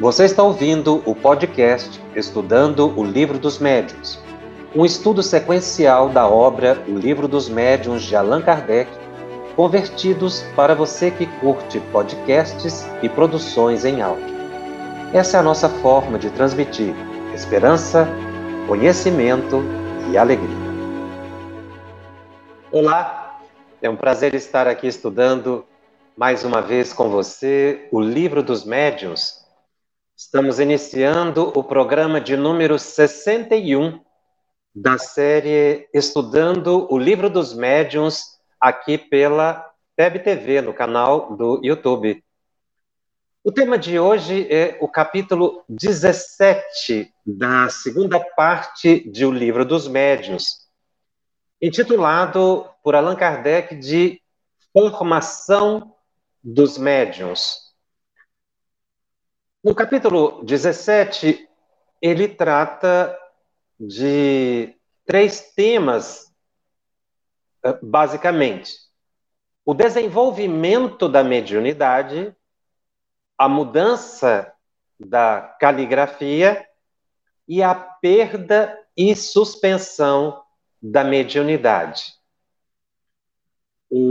Você está ouvindo o podcast Estudando o Livro dos Médiuns, um estudo sequencial da obra O Livro dos Médiuns de Allan Kardec, convertidos para você que curte podcasts e produções em áudio. Essa é a nossa forma de transmitir esperança, conhecimento e alegria. Olá, é um prazer estar aqui estudando mais uma vez com você o Livro dos Médiuns Estamos iniciando o programa de número 61 da série Estudando o Livro dos Médiuns, aqui pela Web TV, no canal do YouTube. O tema de hoje é o capítulo 17 da segunda parte de O Livro dos Médiuns, intitulado por Allan Kardec de Formação dos Médiuns. No capítulo 17, ele trata de três temas, eh, basicamente: o desenvolvimento da mediunidade, a mudança da caligrafia e a perda e suspensão da mediunidade. O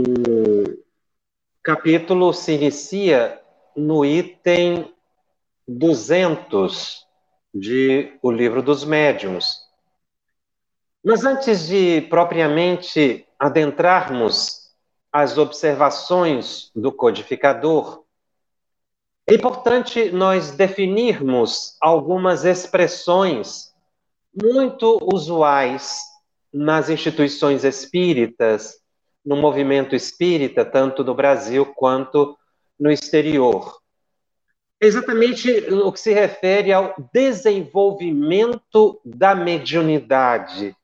capítulo se inicia no item 200 de O Livro dos Médiuns. Mas antes de propriamente adentrarmos as observações do codificador, é importante nós definirmos algumas expressões muito usuais nas instituições espíritas, no movimento espírita, tanto no Brasil quanto no exterior exatamente o que se refere ao desenvolvimento da mediunidade.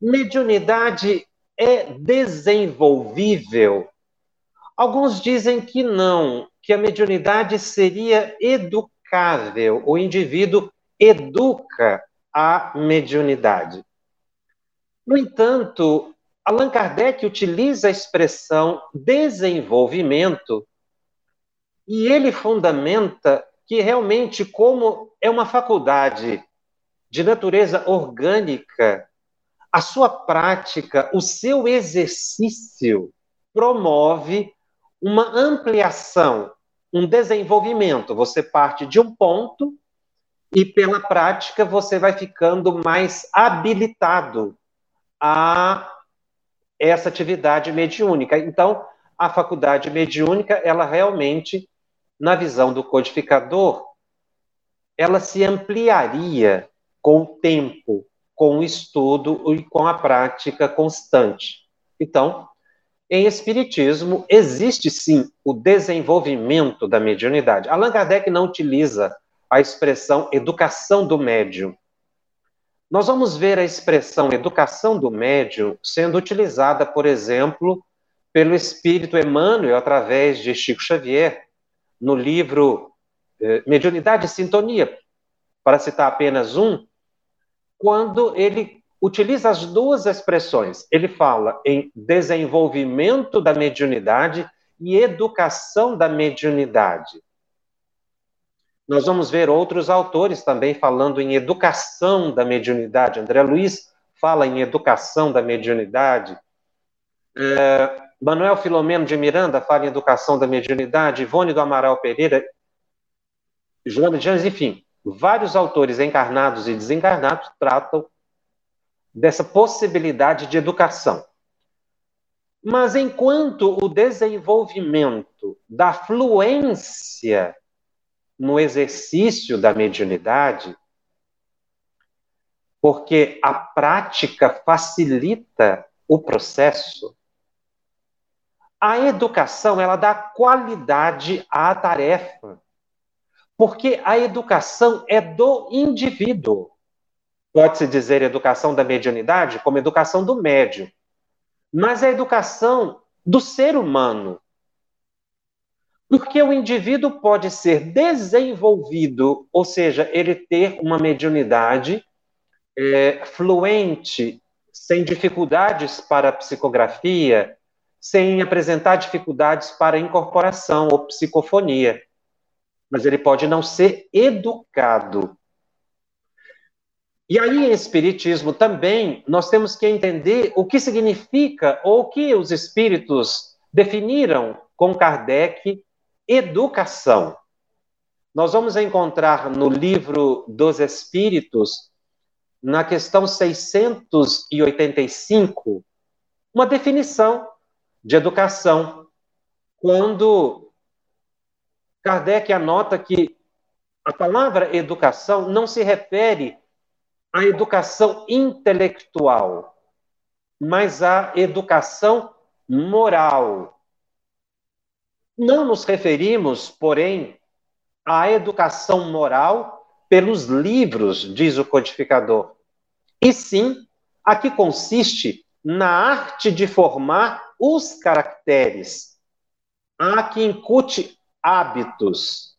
Mediunidade é desenvolvível? Alguns dizem que não, que a mediunidade seria educável, o indivíduo educa a mediunidade. No entanto, Allan Kardec utiliza a expressão desenvolvimento e ele fundamenta que realmente, como é uma faculdade de natureza orgânica, a sua prática, o seu exercício promove uma ampliação, um desenvolvimento. Você parte de um ponto e, pela prática, você vai ficando mais habilitado a essa atividade mediúnica. Então, a faculdade mediúnica, ela realmente na visão do codificador, ela se ampliaria com o tempo, com o estudo e com a prática constante. Então, em Espiritismo, existe sim o desenvolvimento da mediunidade. Allan Kardec não utiliza a expressão educação do médium. Nós vamos ver a expressão educação do médium sendo utilizada, por exemplo, pelo espírito Emmanuel através de Chico Xavier, no livro eh, Mediunidade e Sintonia, para citar apenas um, quando ele utiliza as duas expressões. Ele fala em desenvolvimento da mediunidade e educação da mediunidade. Nós vamos ver outros autores também falando em educação da mediunidade. André Luiz fala em educação da mediunidade. É, Manuel Filomeno de Miranda fala em educação da mediunidade, Ivone do Amaral Pereira, Joana de Janes, enfim, vários autores encarnados e desencarnados tratam dessa possibilidade de educação. Mas enquanto o desenvolvimento da fluência no exercício da mediunidade, porque a prática facilita o processo, a educação, ela dá qualidade à tarefa. Porque a educação é do indivíduo. Pode-se dizer educação da mediunidade como educação do médium. Mas é a educação do ser humano. Porque o indivíduo pode ser desenvolvido, ou seja, ele ter uma mediunidade é, fluente, sem dificuldades para a psicografia, sem apresentar dificuldades para incorporação ou psicofonia. mas ele pode não ser educado. E aí, em Espiritismo também, nós temos que entender o que significa ou o que os espíritos definiram com Kardec educação. Nós vamos encontrar no livro dos Espíritos, na questão 685, uma definição de educação, quando Kardec anota que a palavra educação não se refere à educação intelectual, mas à educação moral. Não nos referimos, porém, à educação moral pelos livros, diz o codificador, e sim a que consiste na arte de formar os caracteres, a que incute hábitos,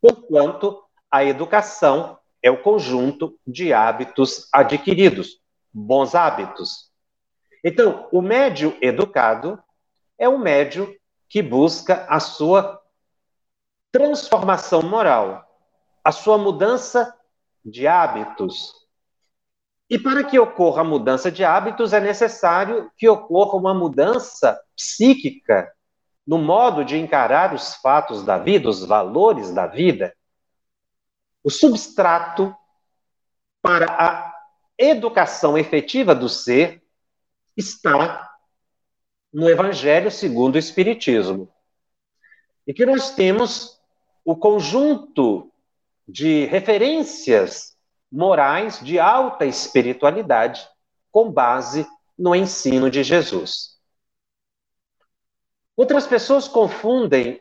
porquanto a educação é o conjunto de hábitos adquiridos, bons hábitos. Então, o médio educado é o médio que busca a sua transformação moral, a sua mudança de hábitos. E para que ocorra a mudança de hábitos, é necessário que ocorra uma mudança psíquica no modo de encarar os fatos da vida, os valores da vida. O substrato para a educação efetiva do ser está no Evangelho segundo o Espiritismo. E que nós temos o conjunto de referências morais de alta espiritualidade com base no ensino de Jesus. Outras pessoas confundem,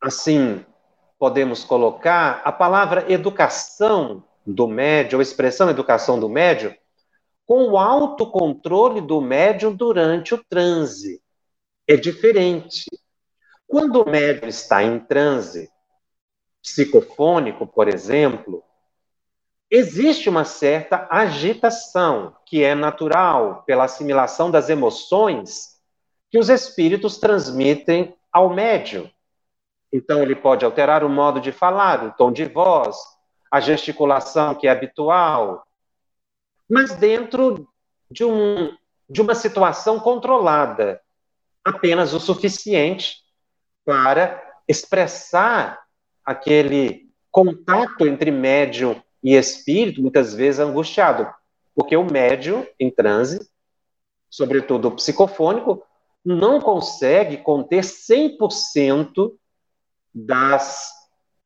assim podemos colocar, a palavra educação do médio, ou expressão educação do médio, com o autocontrole do médium durante o transe. É diferente. Quando o médium está em transe psicofônico, por exemplo, existe uma certa agitação que é natural pela assimilação das emoções que os espíritos transmitem ao médium. Então, ele pode alterar o modo de falar, o tom de voz, a gesticulação que é habitual, mas dentro de, um, de uma situação controlada, apenas o suficiente para expressar aquele contato entre médium e espírito, muitas vezes angustiado, porque o médium em transe, sobretudo o psicofônico, não consegue conter 100% das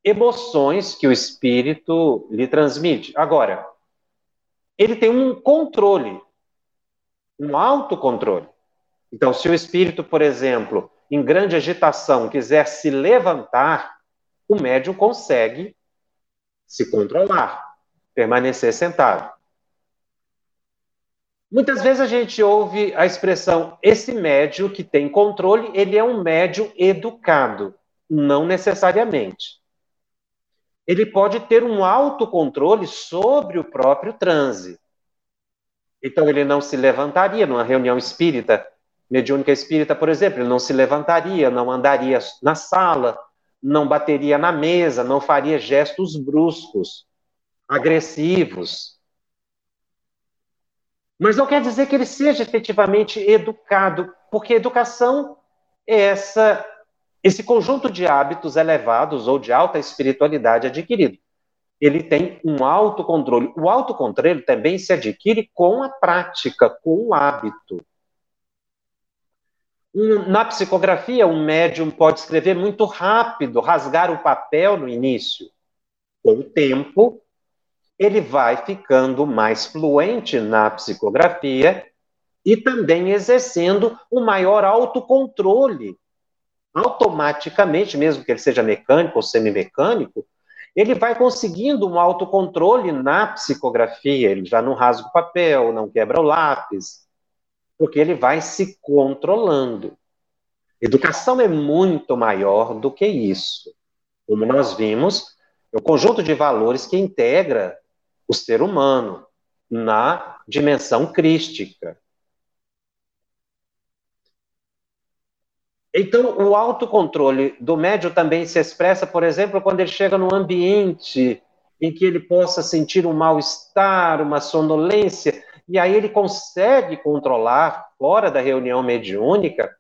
emoções que o espírito lhe transmite. Agora, ele tem um controle, um autocontrole. Então, se o espírito, por exemplo, em grande agitação, quiser se levantar, o médium consegue se controlar, permanecer sentado. Muitas vezes a gente ouve a expressão esse médio que tem controle, ele é um médio educado. Não necessariamente. Ele pode ter um autocontrole sobre o próprio transe. Então ele não se levantaria numa reunião espírita, mediúnica espírita, por exemplo, ele não se levantaria, não andaria na sala, não bateria na mesa, não faria gestos bruscos, agressivos mas não quer dizer que ele seja efetivamente educado, porque educação é essa, esse conjunto de hábitos elevados ou de alta espiritualidade adquirido. Ele tem um autocontrole. O autocontrole também se adquire com a prática, com o hábito. Na psicografia, um médium pode escrever muito rápido, rasgar o papel no início. Com o tempo, ele vai ficando mais fluente na psicografia e também exercendo um maior autocontrole. Automaticamente, mesmo que ele seja mecânico ou semimecânico, ele vai conseguindo um autocontrole na psicografia, ele já não rasga o papel, não quebra o lápis, porque ele vai se controlando. Educação é muito maior do que isso. Como nós vimos, é o conjunto de valores que integra o ser humano na dimensão crística. Então, o autocontrole do médium também se expressa, por exemplo, quando ele chega num ambiente em que ele possa sentir um mal-estar, uma sonolência, e aí ele consegue controlar, fora da reunião mediúnica,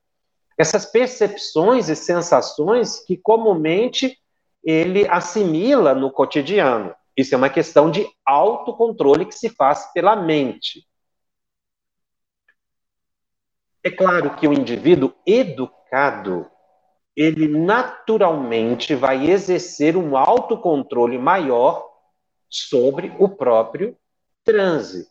essas percepções e sensações que comumente ele assimila no cotidiano. Isso é uma questão de autocontrole que se faz pela mente. É claro que o indivíduo educado, ele naturalmente vai exercer um autocontrole maior sobre o próprio transe.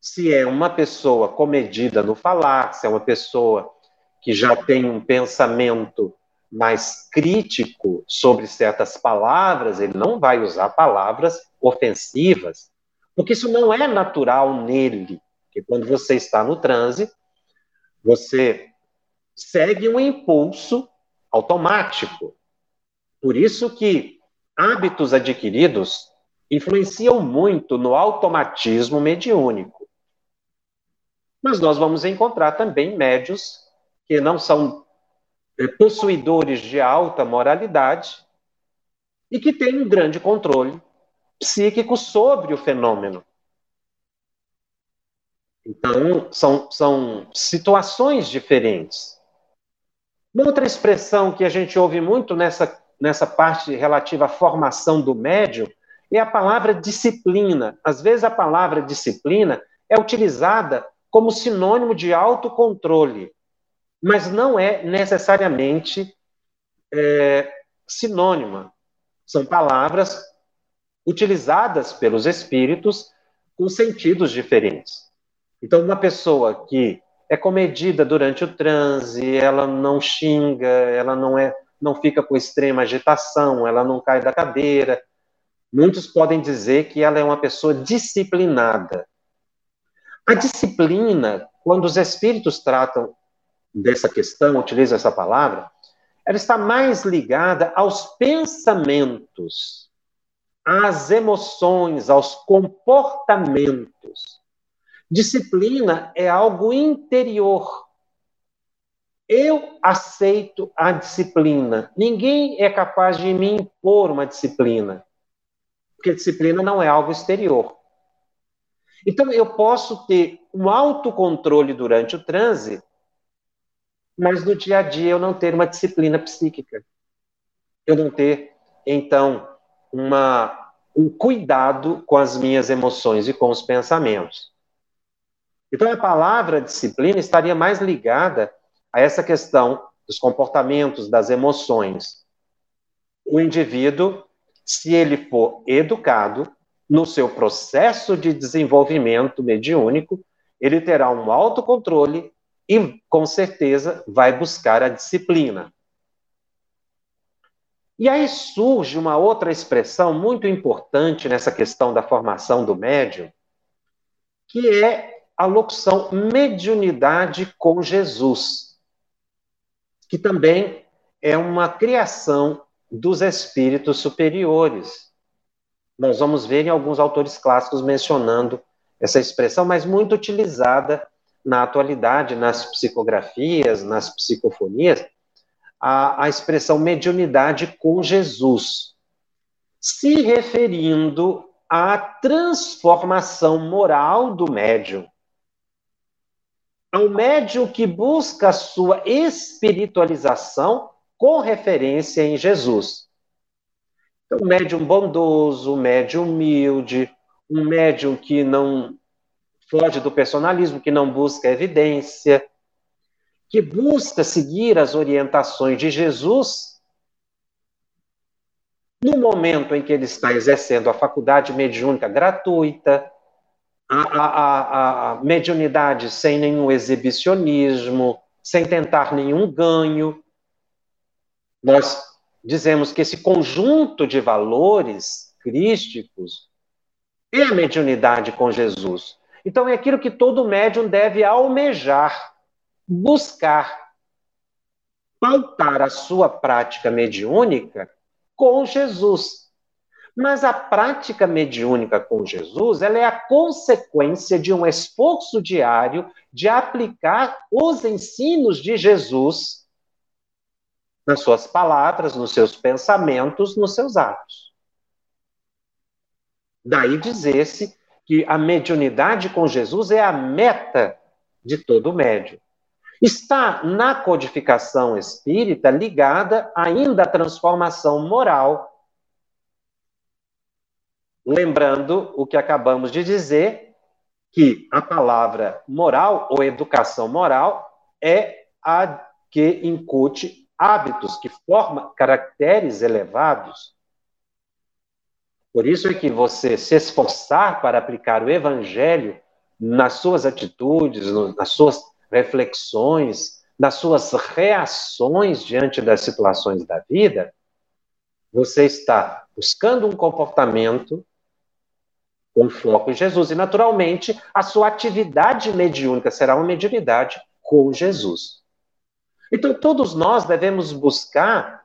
Se é uma pessoa comedida no falar, se é uma pessoa que já tem um pensamento mais crítico sobre certas palavras, ele não vai usar palavras ofensivas, porque isso não é natural nele. Porque quando você está no transe, você segue um impulso automático. Por isso que hábitos adquiridos influenciam muito no automatismo mediúnico. Mas nós vamos encontrar também médios que não são possuidores de alta moralidade e que têm um grande controle psíquico sobre o fenômeno. Então, são, são situações diferentes. Uma outra expressão que a gente ouve muito nessa, nessa parte relativa à formação do médium é a palavra disciplina. Às vezes, a palavra disciplina é utilizada como sinônimo de autocontrole, mas não é necessariamente é, sinônima. São palavras utilizadas pelos espíritos com sentidos diferentes. Então, uma pessoa que é comedida durante o transe, ela não xinga, ela não é, não fica com extrema agitação, ela não cai da cadeira. Muitos podem dizer que ela é uma pessoa disciplinada. A disciplina, quando os espíritos tratam dessa questão, utilizam essa palavra, ela está mais ligada aos pensamentos, às emoções, aos comportamentos. Disciplina é algo interior. Eu aceito a disciplina. Ninguém é capaz de me impor uma disciplina. Porque disciplina não é algo exterior. Então, eu posso ter um autocontrole durante o transe, mas no dia a dia eu não ter uma disciplina psíquica. Eu não ter, então, uma, um cuidado com as minhas emoções e com os pensamentos. Então, a palavra disciplina estaria mais ligada a essa questão dos comportamentos, das emoções. O indivíduo, se ele for educado, no seu processo de desenvolvimento mediúnico, ele terá um autocontrole e, com certeza, vai buscar a disciplina. E aí surge uma outra expressão muito importante nessa questão da formação do médium, que é a locução mediunidade com Jesus, que também é uma criação dos espíritos superiores. Nós vamos ver em alguns autores clássicos mencionando essa expressão, mas muito utilizada na atualidade, nas psicografias, nas psicofonias, a, a expressão mediunidade com Jesus, se referindo à transformação moral do médium ao médium que busca a sua espiritualização com referência em Jesus. Então, um médium bondoso, um médium humilde, um médium que não foge do personalismo, que não busca evidência, que busca seguir as orientações de Jesus no momento em que ele está exercendo a faculdade mediúnica gratuita, a, a, a mediunidade sem nenhum exibicionismo, sem tentar nenhum ganho. Nós dizemos que esse conjunto de valores crísticos é a mediunidade com Jesus. Então é aquilo que todo médium deve almejar, buscar, pautar a sua prática mediúnica com Jesus. Mas a prática mediúnica com Jesus, ela é a consequência de um esforço diário de aplicar os ensinos de Jesus nas suas palavras, nos seus pensamentos, nos seus atos. Daí dizer-se que a mediunidade com Jesus é a meta de todo médium. Está na codificação espírita ligada ainda à transformação moral. Lembrando o que acabamos de dizer, que a palavra moral ou educação moral é a que incute hábitos, que forma caracteres elevados. Por isso é que você se esforçar para aplicar o evangelho nas suas atitudes, nas suas reflexões, nas suas reações diante das situações da vida, você está buscando um comportamento com foco em Jesus. E, naturalmente, a sua atividade mediúnica será uma mediunidade com Jesus. Então, todos nós devemos buscar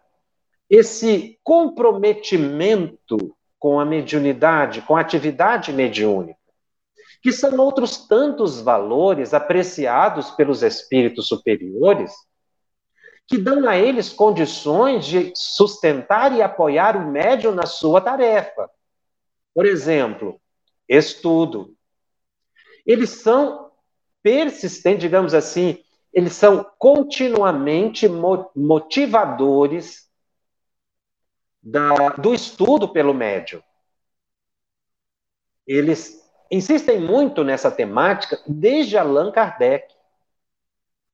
esse comprometimento com a mediunidade, com a atividade mediúnica, que são outros tantos valores apreciados pelos espíritos superiores, que dão a eles condições de sustentar e apoiar o médium na sua tarefa. Por exemplo, estudo. Eles são persistentes, digamos assim, eles são continuamente motivadores da, do estudo pelo médium. Eles insistem muito nessa temática desde Allan Kardec.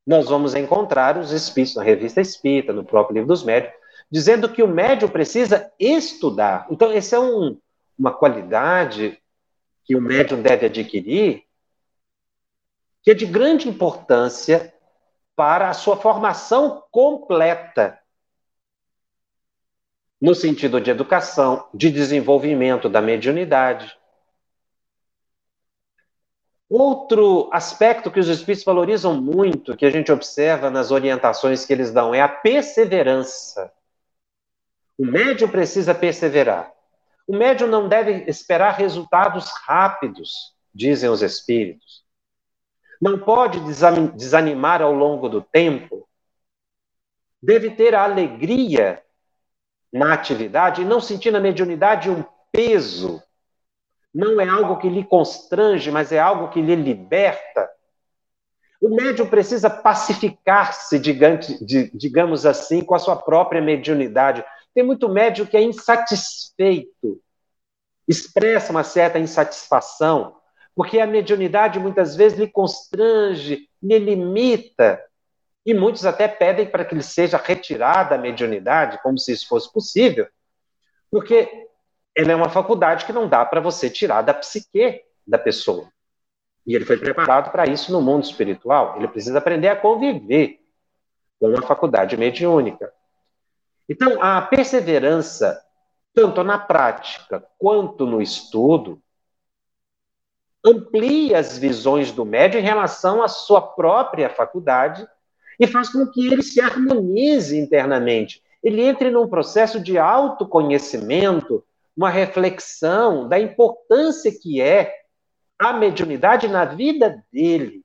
Nós vamos encontrar os espíritos na revista Espírita, no próprio livro dos médios, dizendo que o médium precisa estudar. Então, essa é um, uma qualidade que o médium deve adquirir, que é de grande importância para a sua formação completa, no sentido de educação, de desenvolvimento da mediunidade. Outro aspecto que os espíritos valorizam muito, que a gente observa nas orientações que eles dão, é a perseverança. O médium precisa perseverar. O médium não deve esperar resultados rápidos, dizem os espíritos. Não pode desanimar ao longo do tempo. Deve ter a alegria na atividade e não sentir na mediunidade um peso. Não é algo que lhe constrange, mas é algo que lhe liberta. O médium precisa pacificar-se, digamos assim, com a sua própria mediunidade, tem muito médico que é insatisfeito, expressa uma certa insatisfação, porque a mediunidade muitas vezes lhe constrange, lhe limita, e muitos até pedem para que ele seja retirada a mediunidade, como se isso fosse possível, porque ela é uma faculdade que não dá para você tirar da psique da pessoa. E ele foi preparado para isso no mundo espiritual. Ele precisa aprender a conviver com a faculdade mediúnica. Então, a perseverança, tanto na prática quanto no estudo, amplia as visões do médium em relação à sua própria faculdade e faz com que ele se harmonize internamente. Ele entre num processo de autoconhecimento, uma reflexão da importância que é a mediunidade na vida dele.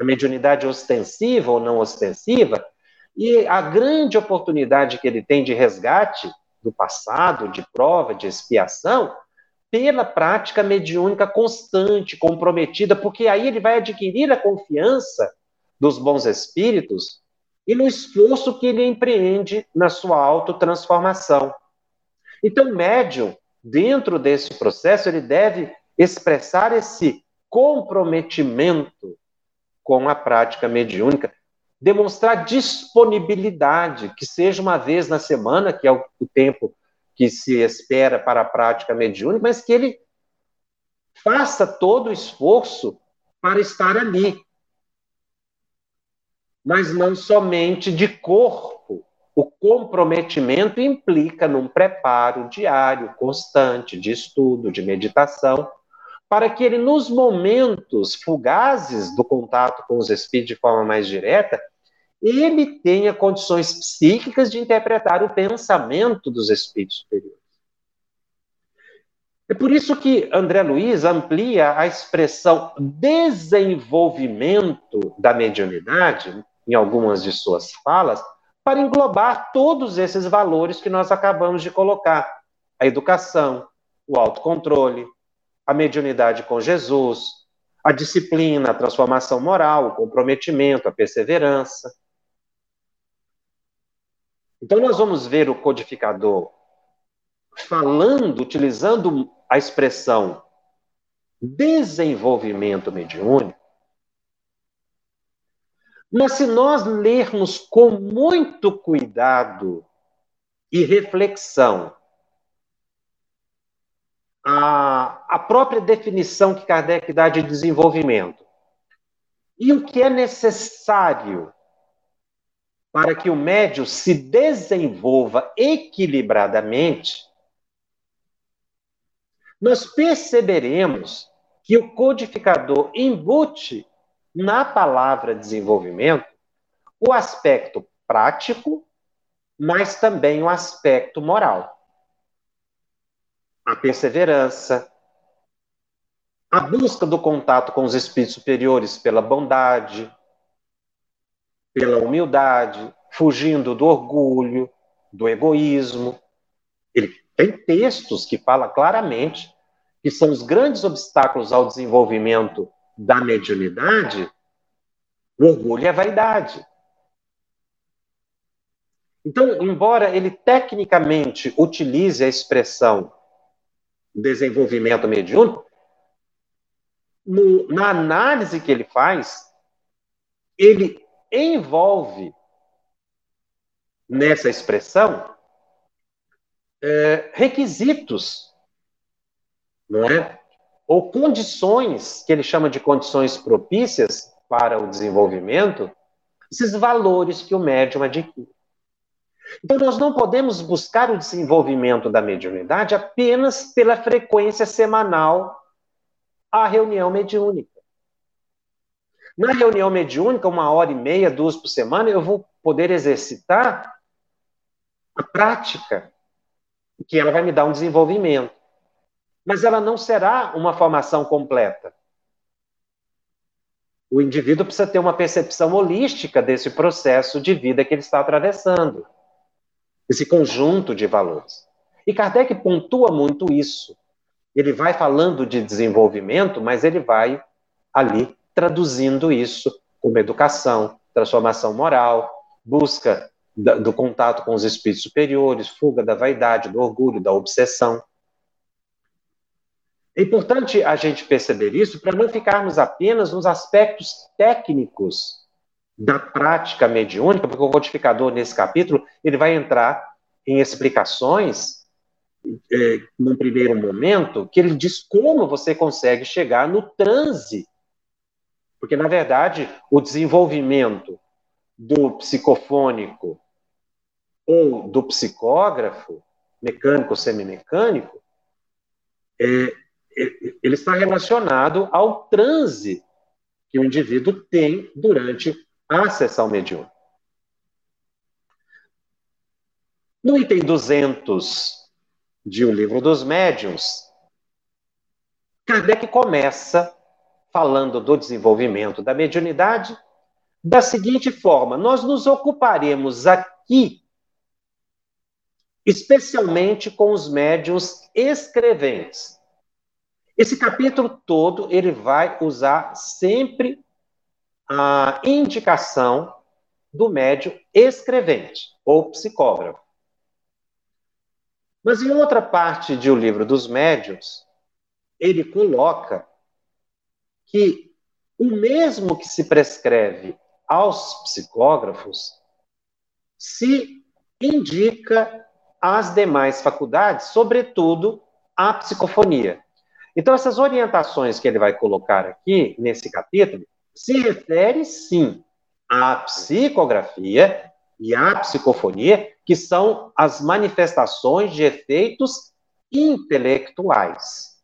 A mediunidade ostensiva ou não ostensiva, e a grande oportunidade que ele tem de resgate do passado, de prova, de expiação, pela prática mediúnica constante, comprometida, porque aí ele vai adquirir a confiança dos bons espíritos e no esforço que ele empreende na sua autotransformação. Então, o médium, dentro desse processo, ele deve expressar esse comprometimento com a prática mediúnica, demonstrar disponibilidade, que seja uma vez na semana, que é o, tempo que se espera para a prática mediúnica, mas que ele faça todo o esforço para estar ali. Mas não somente de corpo. O comprometimento implica num preparo diário, constante, de estudo, de meditação, para que ele, nos momentos fugazes do contato com os espíritos de forma mais direta, ele tenha condições psíquicas de interpretar o pensamento dos espíritos superiores. É por isso que André Luiz amplia a expressão desenvolvimento da mediunidade, em algumas de suas falas, para englobar todos esses valores que nós acabamos de colocar: a educação, o autocontrole, a mediunidade com Jesus, a disciplina, a transformação moral, o comprometimento, a perseverança. Então, nós vamos ver o codificador falando, utilizando a expressão desenvolvimento mediúnico. Mas se nós lermos com muito cuidado e reflexão a, a própria definição que Kardec dá de desenvolvimento e o que é necessário para que o médio se desenvolva equilibradamente, nós perceberemos que o codificador embute na palavra desenvolvimento o aspecto prático, mas também o aspecto moral. A perseverança, a busca do contato com os espíritos superiores pela bondade, pela humildade, fugindo do orgulho, do egoísmo. Ele tem textos que fala claramente que são os grandes obstáculos ao desenvolvimento da mediunidade, o orgulho a vaidade. Então, embora ele tecnicamente utilize a expressão desenvolvimento mediúnico, no, na análise que ele faz, ele envolve nessa expressão é, requisitos, não é? Ou condições, que ele chama de condições propícias para o desenvolvimento, esses valores que o médium adquire. Então, nós não podemos buscar o desenvolvimento da mediunidade apenas pela frequência semanal à reunião mediúnica. Na reunião mediúnica, uma hora e meia, duas por semana, eu vou poder exercitar a prática, que ela vai me dar um desenvolvimento. Mas ela não será uma formação completa. O indivíduo precisa ter uma percepção holística desse processo de vida que ele está atravessando, esse conjunto de valores. E Kardec pontua muito isso. Ele vai falando de desenvolvimento, mas ele vai ali traduzindo isso como educação, transformação moral, busca do contato com os espíritos superiores, fuga da vaidade, do orgulho, da obsessão. É importante a gente perceber isso para não ficarmos apenas nos aspectos técnicos da prática mediúnica, porque o codificador, nesse capítulo, ele vai entrar em explicações, é, num primeiro momento, que ele diz como você consegue chegar no transe. Porque, na verdade, o desenvolvimento do psicofônico ou do psicógrafo, mecânico ou semimecânico, é, é, ele está relacionado ao transe que o indivíduo tem durante a sessão mediúnica. No item 200 de O Livro dos Médiuns, Kardec começa falando do desenvolvimento da mediunidade, da seguinte forma: nós nos ocuparemos aqui especialmente com os médiuns escreventes. Esse capítulo todo ele vai usar sempre a indicação do médium escrevente ou psicógrafo. Mas em outra parte de O Livro dos Médiuns, ele coloca que o mesmo que se prescreve aos psicógrafos se indica às demais faculdades, sobretudo à psicofonia. Então, essas orientações que ele vai colocar aqui nesse capítulo se refere sim à psicografia e à psicofonia, que são as manifestações de efeitos intelectuais.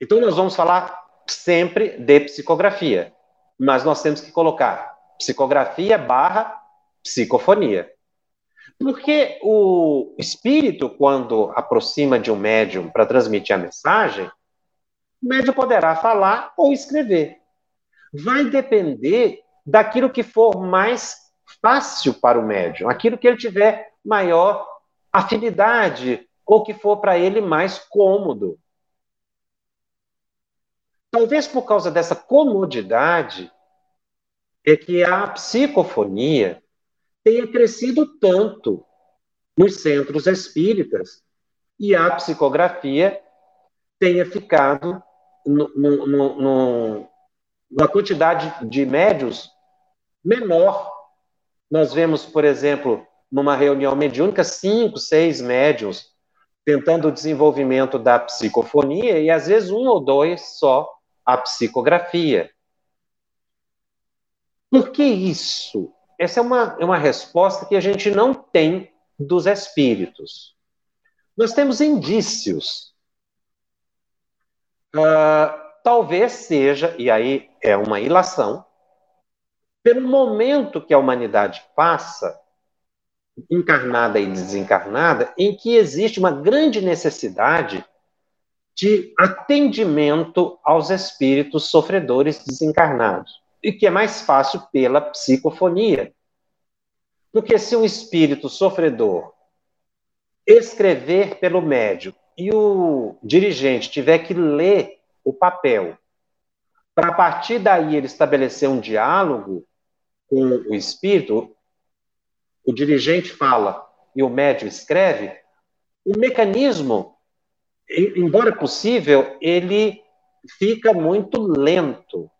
Então, nós vamos falar sempre de psicografia, mas nós temos que colocar psicografia barra psicofonia. Porque o espírito, quando aproxima de um médium para transmitir a mensagem, o médium poderá falar ou escrever. Vai depender daquilo que for mais fácil para o médium, aquilo que ele tiver maior afinidade ou que for para ele mais cômodo. Talvez por causa dessa comodidade é que a psicofonia tenha crescido tanto nos centros espíritas e a psicografia tenha ficado no, no, no, numa quantidade de médios menor. Nós vemos, por exemplo, numa reunião mediúnica, cinco, seis médios tentando o desenvolvimento da psicofonia e às vezes um ou dois só a psicografia. Por que isso? Essa é uma, é uma resposta que a gente não tem dos espíritos. Nós temos indícios. Uh, talvez seja, e aí é uma ilação, pelo momento que a humanidade passa, encarnada e desencarnada, em que existe uma grande necessidade de atendimento aos espíritos sofredores desencarnados, e que é mais fácil pela psicofonia. Porque se um espírito sofredor escrever pelo médium e o dirigente tiver que ler o papel, para a partir daí ele estabelecer um diálogo com o espírito, o dirigente fala e o médium escreve, o mecanismo, embora possível, ele fica muito lento.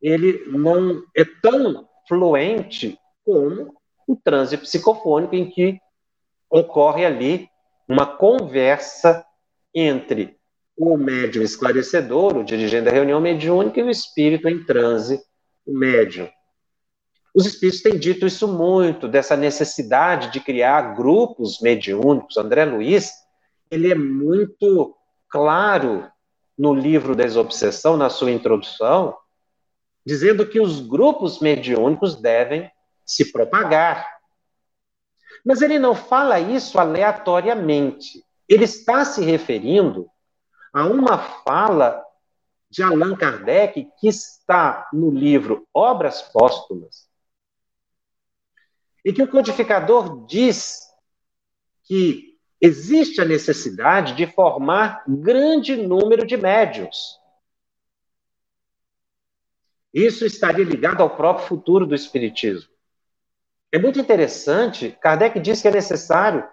Ele não é tão fluente como o transe psicofônico em que ocorre ali uma conversa entre o médium esclarecedor, o dirigente da reunião mediúnica, e o espírito em transe, o médium. Os espíritos têm dito isso muito, dessa necessidade de criar grupos mediúnicos. André Luiz, ele é muito claro no livro Desobsessão, na sua introdução, dizendo que os grupos mediúnicos devem se propagar. Mas ele não fala isso aleatoriamente. Ele está se referindo a uma fala de Allan Kardec que está no livro Obras Póstumas, e que o codificador diz que existe a necessidade de formar grande número de médios. Isso estaria ligado ao próprio futuro do Espiritismo. É muito interessante, Kardec diz que é necessário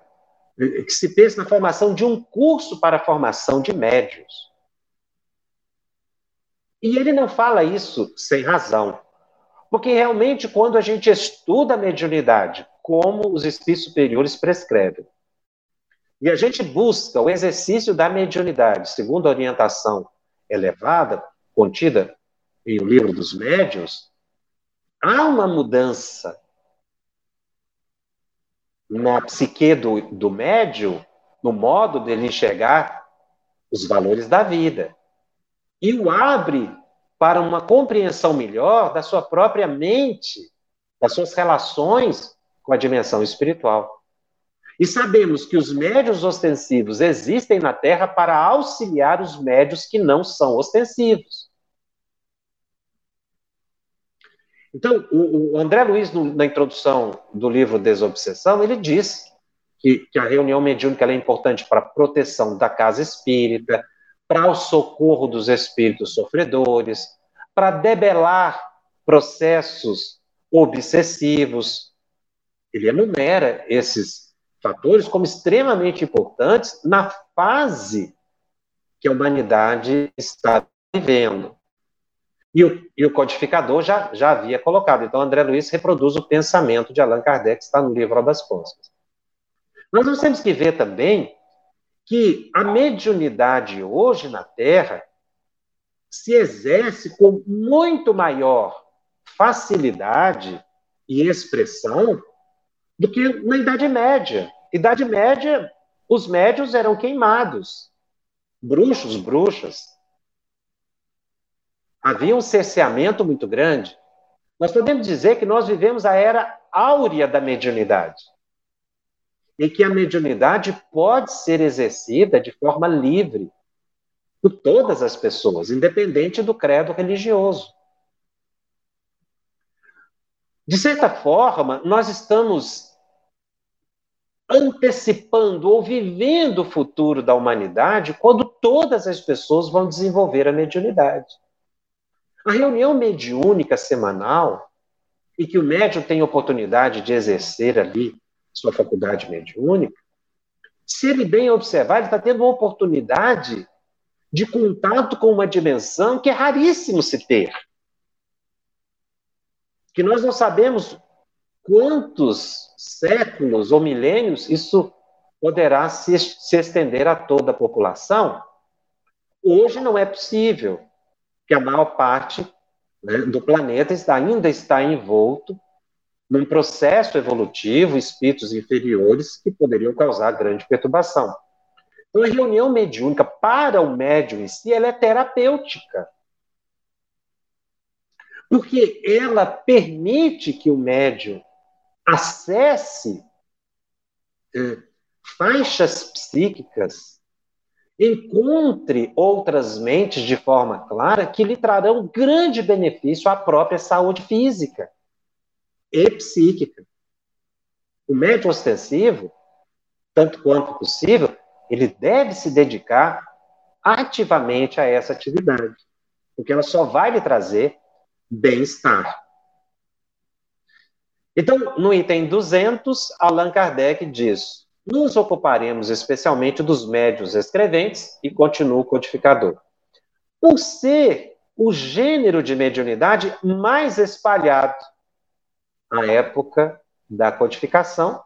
eh, que se pense na formação de um curso para a formação de médios. E ele não fala isso sem razão. Porque realmente, quando a gente estuda a mediunidade, como os espíritos superiores prescrevem, e a gente busca o exercício da mediunidade, segundo a orientação elevada, contida em O Livro dos Médiuns, há uma mudança na psique do, do médium, no modo dele enxergar os valores da vida. E o abre para uma compreensão melhor da sua própria mente, das suas relações com a dimensão espiritual. E sabemos que os médios ostensivos existem na Terra para auxiliar os médios que não são ostensivos. Então, o, André Luiz, na introdução do livro Desobsessão, ele diz que, que a reunião mediúnica é importante para a proteção da casa espírita, para o socorro dos espíritos sofredores, para debelar processos obsessivos. Ele enumera esses fatores como extremamente importantes na fase que a humanidade está vivendo. E o, e o, codificador já, já havia colocado. Então, André Luiz reproduz o pensamento de Allan Kardec, que está no livro Obras Póstumas. Mas nós temos que ver também que a mediunidade hoje na Terra se exerce com muito maior facilidade e expressão do que na Idade Média. Idade Média, os médios eram queimados, bruxos, bruxas. Havia um cerceamento muito grande. Nós podemos dizer que nós vivemos a era áurea da mediunidade e que a mediunidade pode ser exercida de forma livre por todas as pessoas, independente do credo religioso. De certa forma, nós estamos antecipando ou vivendo o futuro da humanidade quando todas as pessoas vão desenvolver a mediunidade. A reunião mediúnica semanal, e que o médium tem oportunidade de exercer ali sua faculdade mediúnica, se ele bem observar, ele está tendo uma oportunidade de contato com uma dimensão que é raríssimo se ter. Que nós não sabemos quantos séculos ou milênios isso poderá se, se estender a toda a população. Hoje não é possível, que a maior parte né, do planeta está, ainda está envolto num processo evolutivo, espíritos inferiores que poderiam causar grande perturbação. Então, a reunião mediúnica, para o médium em si, ela é terapêutica. Porque ela permite que o médium acesse é, faixas psíquicas, encontre outras mentes de forma clara que lhe trarão grande benefício à própria saúde física e psíquica. O médium ostensivo, tanto quanto possível, ele deve se dedicar ativamente a essa atividade, porque ela só vai lhe trazer bem-estar. Então, no item 200, Allan Kardec diz: nos ocuparemos especialmente dos médios escreventes e continua o codificador. Por ser o gênero de mediunidade mais espalhado à época da codificação,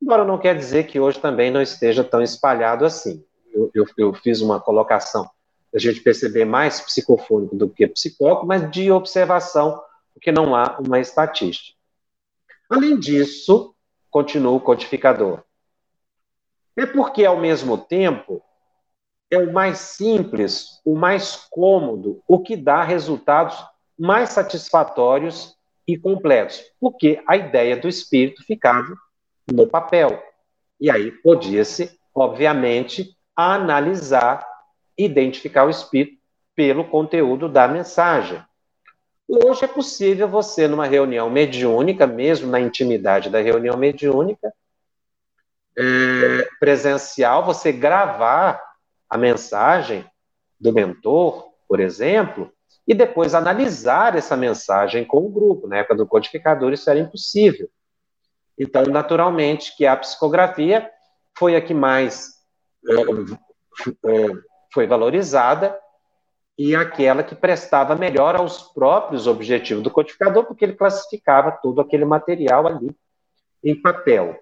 embora não quer dizer que hoje também não esteja tão espalhado assim. Eu, eu, eu fiz uma colocação a gente perceber mais psicofônico do que psicólogo, mas de observação, porque não há uma estatística. Além disso, continua o codificador. É porque, ao mesmo tempo, é o mais simples, o mais cômodo, o que dá resultados mais satisfatórios e completos, porque a ideia do espírito ficava no papel. E aí podia-se, obviamente, analisar, identificar o espírito pelo conteúdo da mensagem. Hoje é possível você, numa reunião mediúnica, mesmo na intimidade da reunião mediúnica, é, presencial, você gravar a mensagem do mentor, por exemplo, e depois analisar essa mensagem com o grupo. Na época do codificador, isso era impossível. Então, naturalmente, que a psicografia foi a que mais é, é, foi valorizada e aquela que prestava melhor aos próprios objetivos do codificador, porque ele classificava todo aquele material ali em papel.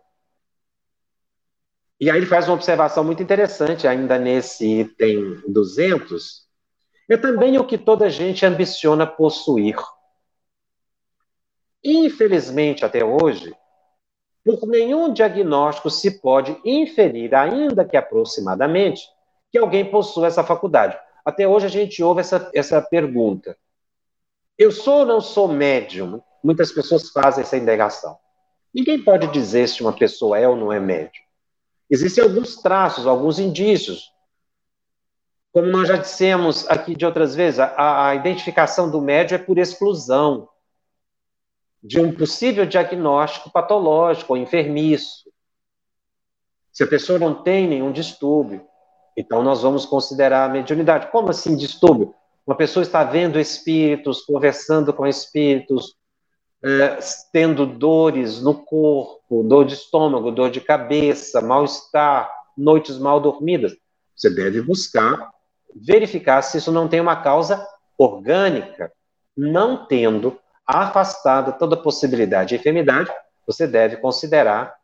E aí ele faz uma observação muito interessante ainda nesse item 200, é também o que toda gente ambiciona possuir. Infelizmente, até hoje, por nenhum diagnóstico se pode inferir, ainda que aproximadamente, que alguém possua essa faculdade. Até hoje a gente ouve essa, essa pergunta. Eu sou ou não sou médium? Muitas pessoas fazem essa indagação. Ninguém pode dizer se uma pessoa é ou não é médium. Existem alguns traços, alguns indícios. Como nós já dissemos aqui de outras vezes, a, a identificação do médium é por exclusão de um possível diagnóstico patológico ou enfermiço. Se a pessoa não tem nenhum distúrbio, então nós vamos considerar a mediunidade. Como assim distúrbio? Uma pessoa está vendo espíritos, conversando com espíritos, é, tendo dores no corpo, dor de estômago, dor de cabeça, mal-estar, noites mal dormidas. Você deve buscar verificar se isso não tem uma causa orgânica. Não tendo, afastada toda possibilidade de enfermidade, você deve considerar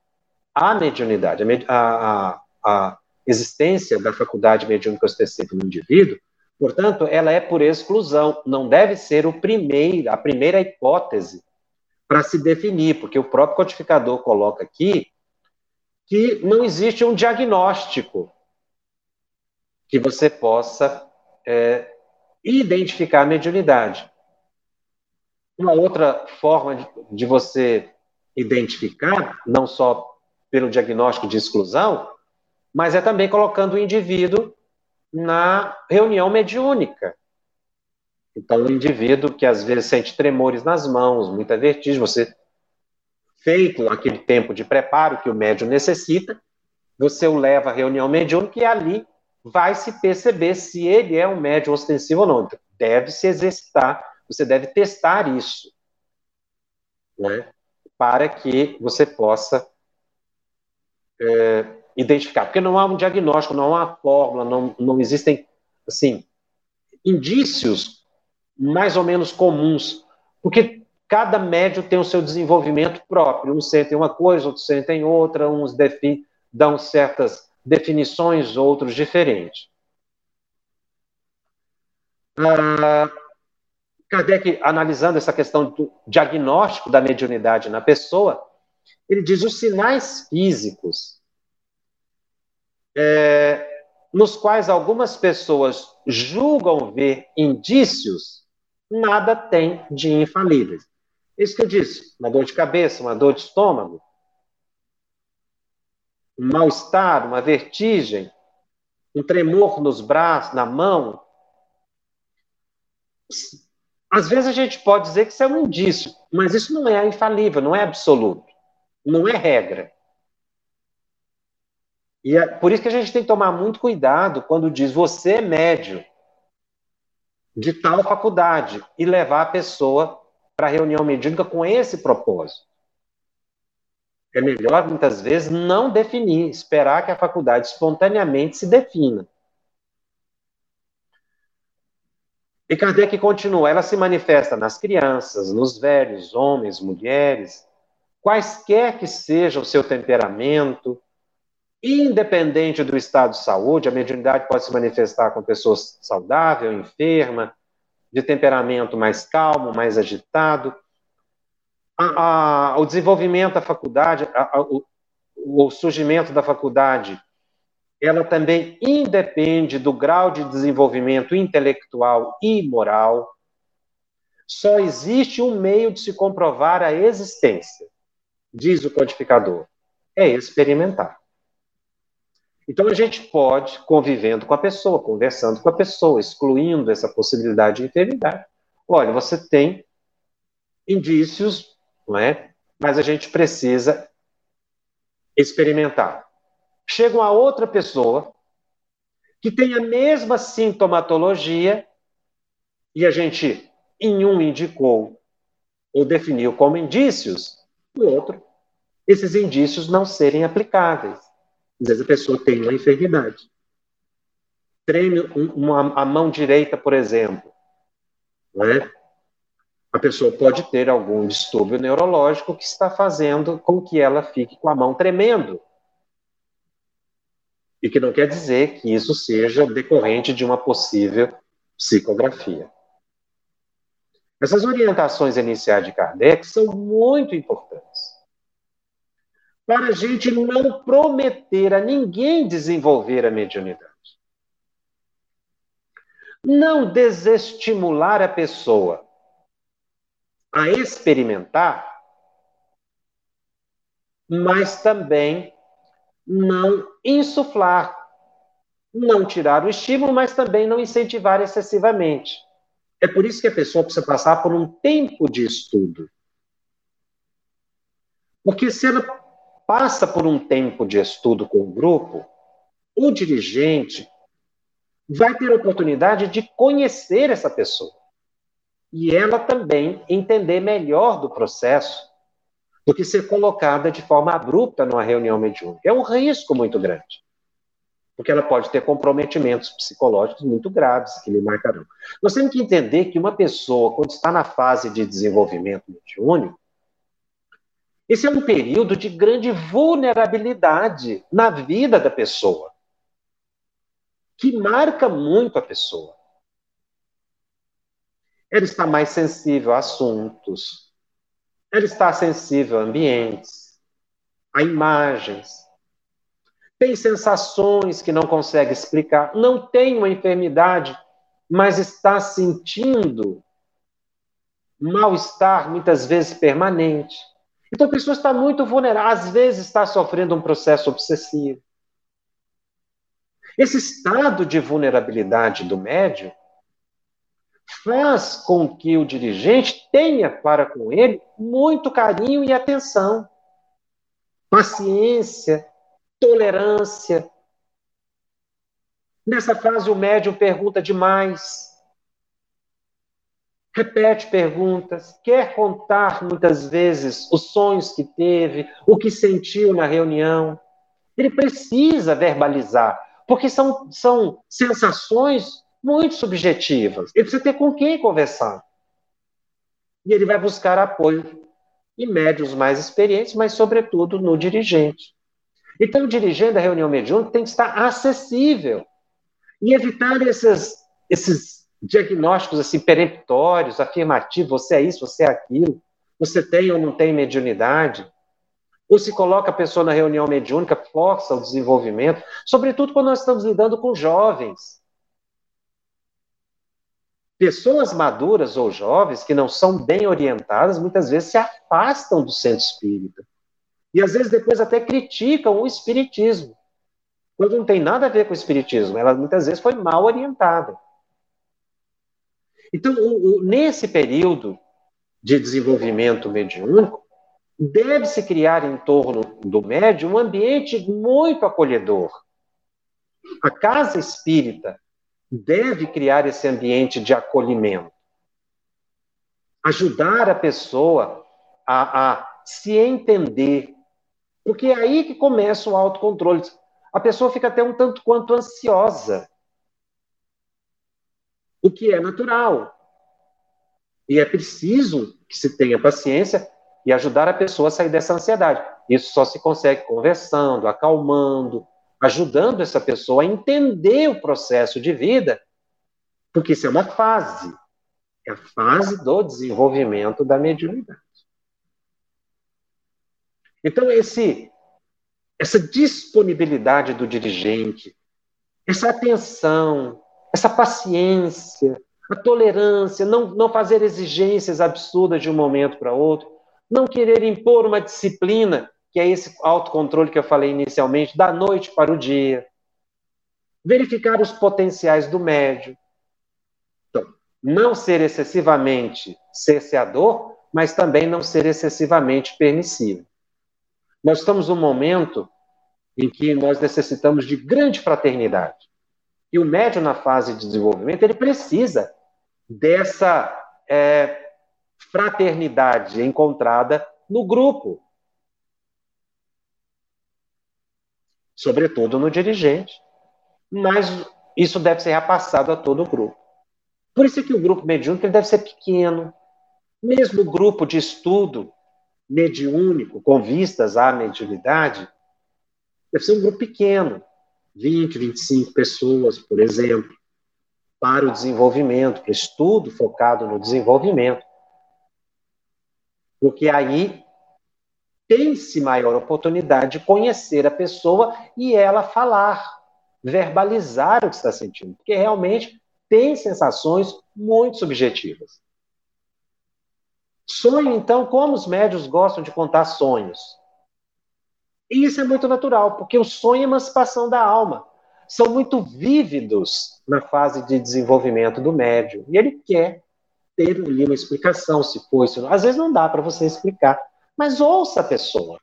a mediunidade, a, a, a existência da faculdade mediúnica ostensiva no indivíduo, portanto, ela é por exclusão, não deve ser o primeiro, a primeira hipótese para se definir, porque o próprio codificador coloca aqui que não existe um diagnóstico que você possa é, identificar a mediunidade. Uma outra forma de, de você identificar, não só pelo diagnóstico de exclusão, mas é também colocando o indivíduo na reunião mediúnica. Então, o indivíduo que às vezes sente tremores nas mãos, muita vertigem, você feito aquele tempo de preparo que o médium necessita, você o leva à reunião mediúnica e ali vai se perceber se ele é um médium ostensivo ou não. Então, deve se exercitar, você deve testar isso, né? para que você possa é, identificar. Porque não há um diagnóstico, não há uma fórmula, não, não existem, assim, indícios mais ou menos comuns. Porque cada médio tem o seu desenvolvimento próprio. Uns sentem uma coisa, outros sentem outra, uns dão certas definições, outros diferentes. Ah, Kardec, analisando essa questão do diagnóstico da mediunidade na pessoa, ele diz os sinais físicos é, nos quais algumas pessoas julgam ver indícios, nada tem de infalíveis. Isso que eu disse, uma dor de cabeça, uma dor de estômago, um mal-estar, uma vertigem, um tremor nos braços, na mão. Às vezes a gente pode dizer que isso é um indício, mas isso não é infalível, não é absoluto, não é regra. E é por isso que a gente tem que tomar muito cuidado quando diz você é médio de tal faculdade e levar a pessoa para a reunião mediúnica com esse propósito. É melhor, muitas vezes, não definir, esperar que a faculdade espontaneamente se defina. E Kardec continua: ela se manifesta nas crianças, nos velhos, homens, mulheres, quaisquer que seja o seu temperamento, independente do estado de saúde, a mediunidade pode se manifestar com pessoas saudável, enferma, de temperamento mais calmo, mais agitado. A, a, o desenvolvimento da faculdade, a, o, o surgimento da faculdade, ela também independe do grau de desenvolvimento intelectual e moral. Só existe um meio de se comprovar a existência, diz o codificador: é experimentar. Então a gente pode, convivendo com a pessoa, conversando com a pessoa, excluindo essa possibilidade de enfermidade. Olha, você tem indícios, não é? Mas a gente precisa experimentar. Chega uma outra pessoa que tem a mesma sintomatologia e a gente em um indicou ou definiu como indícios, no outro, esses indícios não serem aplicáveis. Às vezes a pessoa tem uma enfermidade. Treme uma, a mão direita, por exemplo. Né? A pessoa pode ter algum distúrbio neurológico que está fazendo com que ela fique com a mão tremendo. E que não quer dizer que isso seja decorrente de uma possível psicografia. Essas orientações iniciais de Kardec são muito importantes para a gente não prometer a ninguém desenvolver a mediunidade. Não desestimular a pessoa a experimentar, mas também não insuflar, não tirar o estímulo, mas também não incentivar excessivamente. É por isso que a pessoa precisa passar por um tempo de estudo. Porque se ela passa por um tempo de estudo com o grupo, o dirigente vai ter a oportunidade de conhecer essa pessoa. E ela também entender melhor do processo do que ser colocada de forma abrupta numa reunião mediúnica. É um risco muito grande. Porque ela pode ter comprometimentos psicológicos muito graves que lhe marcarão. Nós temos que entender que uma pessoa, quando está na fase de desenvolvimento mediúnico, esse é um período de grande vulnerabilidade na vida da pessoa, que marca muito a pessoa. Ela está mais sensível a assuntos, ela está sensível a ambientes, a imagens, tem sensações que não consegue explicar, não tem uma enfermidade, mas está sentindo mal-estar, muitas vezes permanente então a pessoa está muito vulnerável, às vezes está sofrendo um processo obsessivo. Esse estado de vulnerabilidade do médium faz com que o dirigente tenha para com ele muito carinho e atenção. paciência, tolerância. Nessa fase, o médium pergunta demais, repete perguntas, quer contar muitas vezes os sonhos que teve, o que sentiu na reunião. Ele precisa verbalizar, porque são, são sensações muito subjetivas. Ele precisa ter com quem conversar. E ele vai buscar apoio em médios mais experientes, mas, sobretudo, no dirigente. Então, o dirigente da reunião mediúnica tem que estar acessível e evitar esses, esses diagnósticos assim peremptórios, afirmativos, você é isso, você é aquilo, você tem ou não tem mediunidade. Ou se coloca a pessoa na reunião mediúnica, força o desenvolvimento, sobretudo quando nós estamos lidando com jovens. Pessoas maduras ou jovens que não são bem orientadas, muitas vezes se afastam do centro espírita. E às vezes depois até criticam o espiritismo. Quando não tem nada a ver com o espiritismo, ela muitas vezes foi mal orientada. Então, o, o, nesse período de desenvolvimento mediúnico, deve-se criar em torno do médium um ambiente muito acolhedor. A casa espírita deve criar esse ambiente de acolhimento. Ajudar a pessoa a, a se entender. Porque é aí que começa o autocontrole. A pessoa fica até um tanto quanto ansiosa. O que é natural. E é preciso que se tenha paciência e ajudar a pessoa a sair dessa ansiedade. Isso só se consegue conversando, acalmando, ajudando essa pessoa a entender o processo de vida, porque isso é uma fase. É a fase do desenvolvimento da mediunidade. Então, esse, essa disponibilidade do dirigente, essa atenção, essa paciência, a tolerância, não, não fazer exigências absurdas de um momento para outro, não querer impor uma disciplina que é esse autocontrole que eu falei inicialmente, da noite para o dia. Verificar os potenciais do médio. Então, não ser excessivamente cerceador, mas também não ser excessivamente permissivo. Nós estamos num momento em que nós necessitamos de grande fraternidade. E o médio na fase de desenvolvimento, ele precisa dessa é, fraternidade encontrada no grupo. sobretudo no dirigente. Mas isso deve ser repassado a todo o grupo. Por isso que o grupo mediúnico deve ser pequeno. Mesmo o grupo de estudo mediúnico, com vistas à mediunidade, deve ser um grupo pequeno, 20, 25 pessoas, por exemplo, para o desenvolvimento, para o estudo focado no desenvolvimento. Porque aí tem-se maior oportunidade de conhecer a pessoa e ela falar, verbalizar o que está sentindo, porque realmente tem sensações muito subjetivas. Sonho, então, como os médios gostam de contar sonhos? E isso é muito natural, porque o sonho é emancipação da alma. São muito vívidos na fase de desenvolvimento do médium. E ele quer ter ali uma explicação, se for isso. Às vezes não dá para você explicar. Mas ouça a pessoa.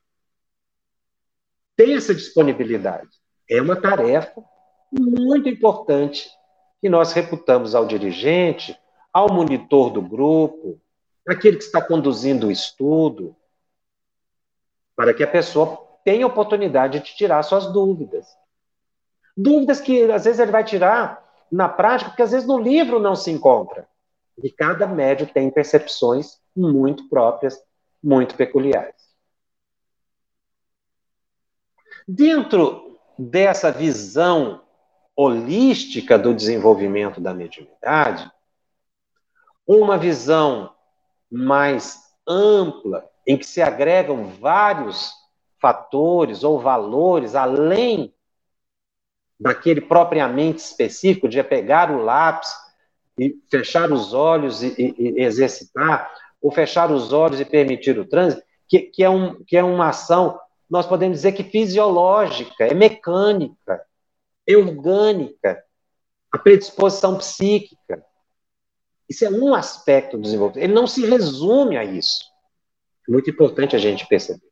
Tenha essa disponibilidade. É uma tarefa muito importante que nós reputamos ao dirigente, ao monitor do grupo, aquele que está conduzindo o estudo, para que a pessoa tenha oportunidade de tirar suas dúvidas. Dúvidas que às vezes ele vai tirar na prática, porque às vezes no livro não se encontra. E cada médio tem percepções muito próprias muito peculiares. Dentro dessa visão holística do desenvolvimento da mediunidade, uma visão mais ampla, em que se agregam vários fatores ou valores além daquele propriamente específico de pegar o lápis e fechar os olhos e, e, e exercitar, o fechar os olhos e permitir o trânsito, que, que, é, um, que é uma ação, nós podemos dizer que fisiológica, é mecânica, é orgânica, a predisposição psíquica. Isso é um aspecto do desenvolvimento. Ele não se resume a isso. É muito importante a gente perceber.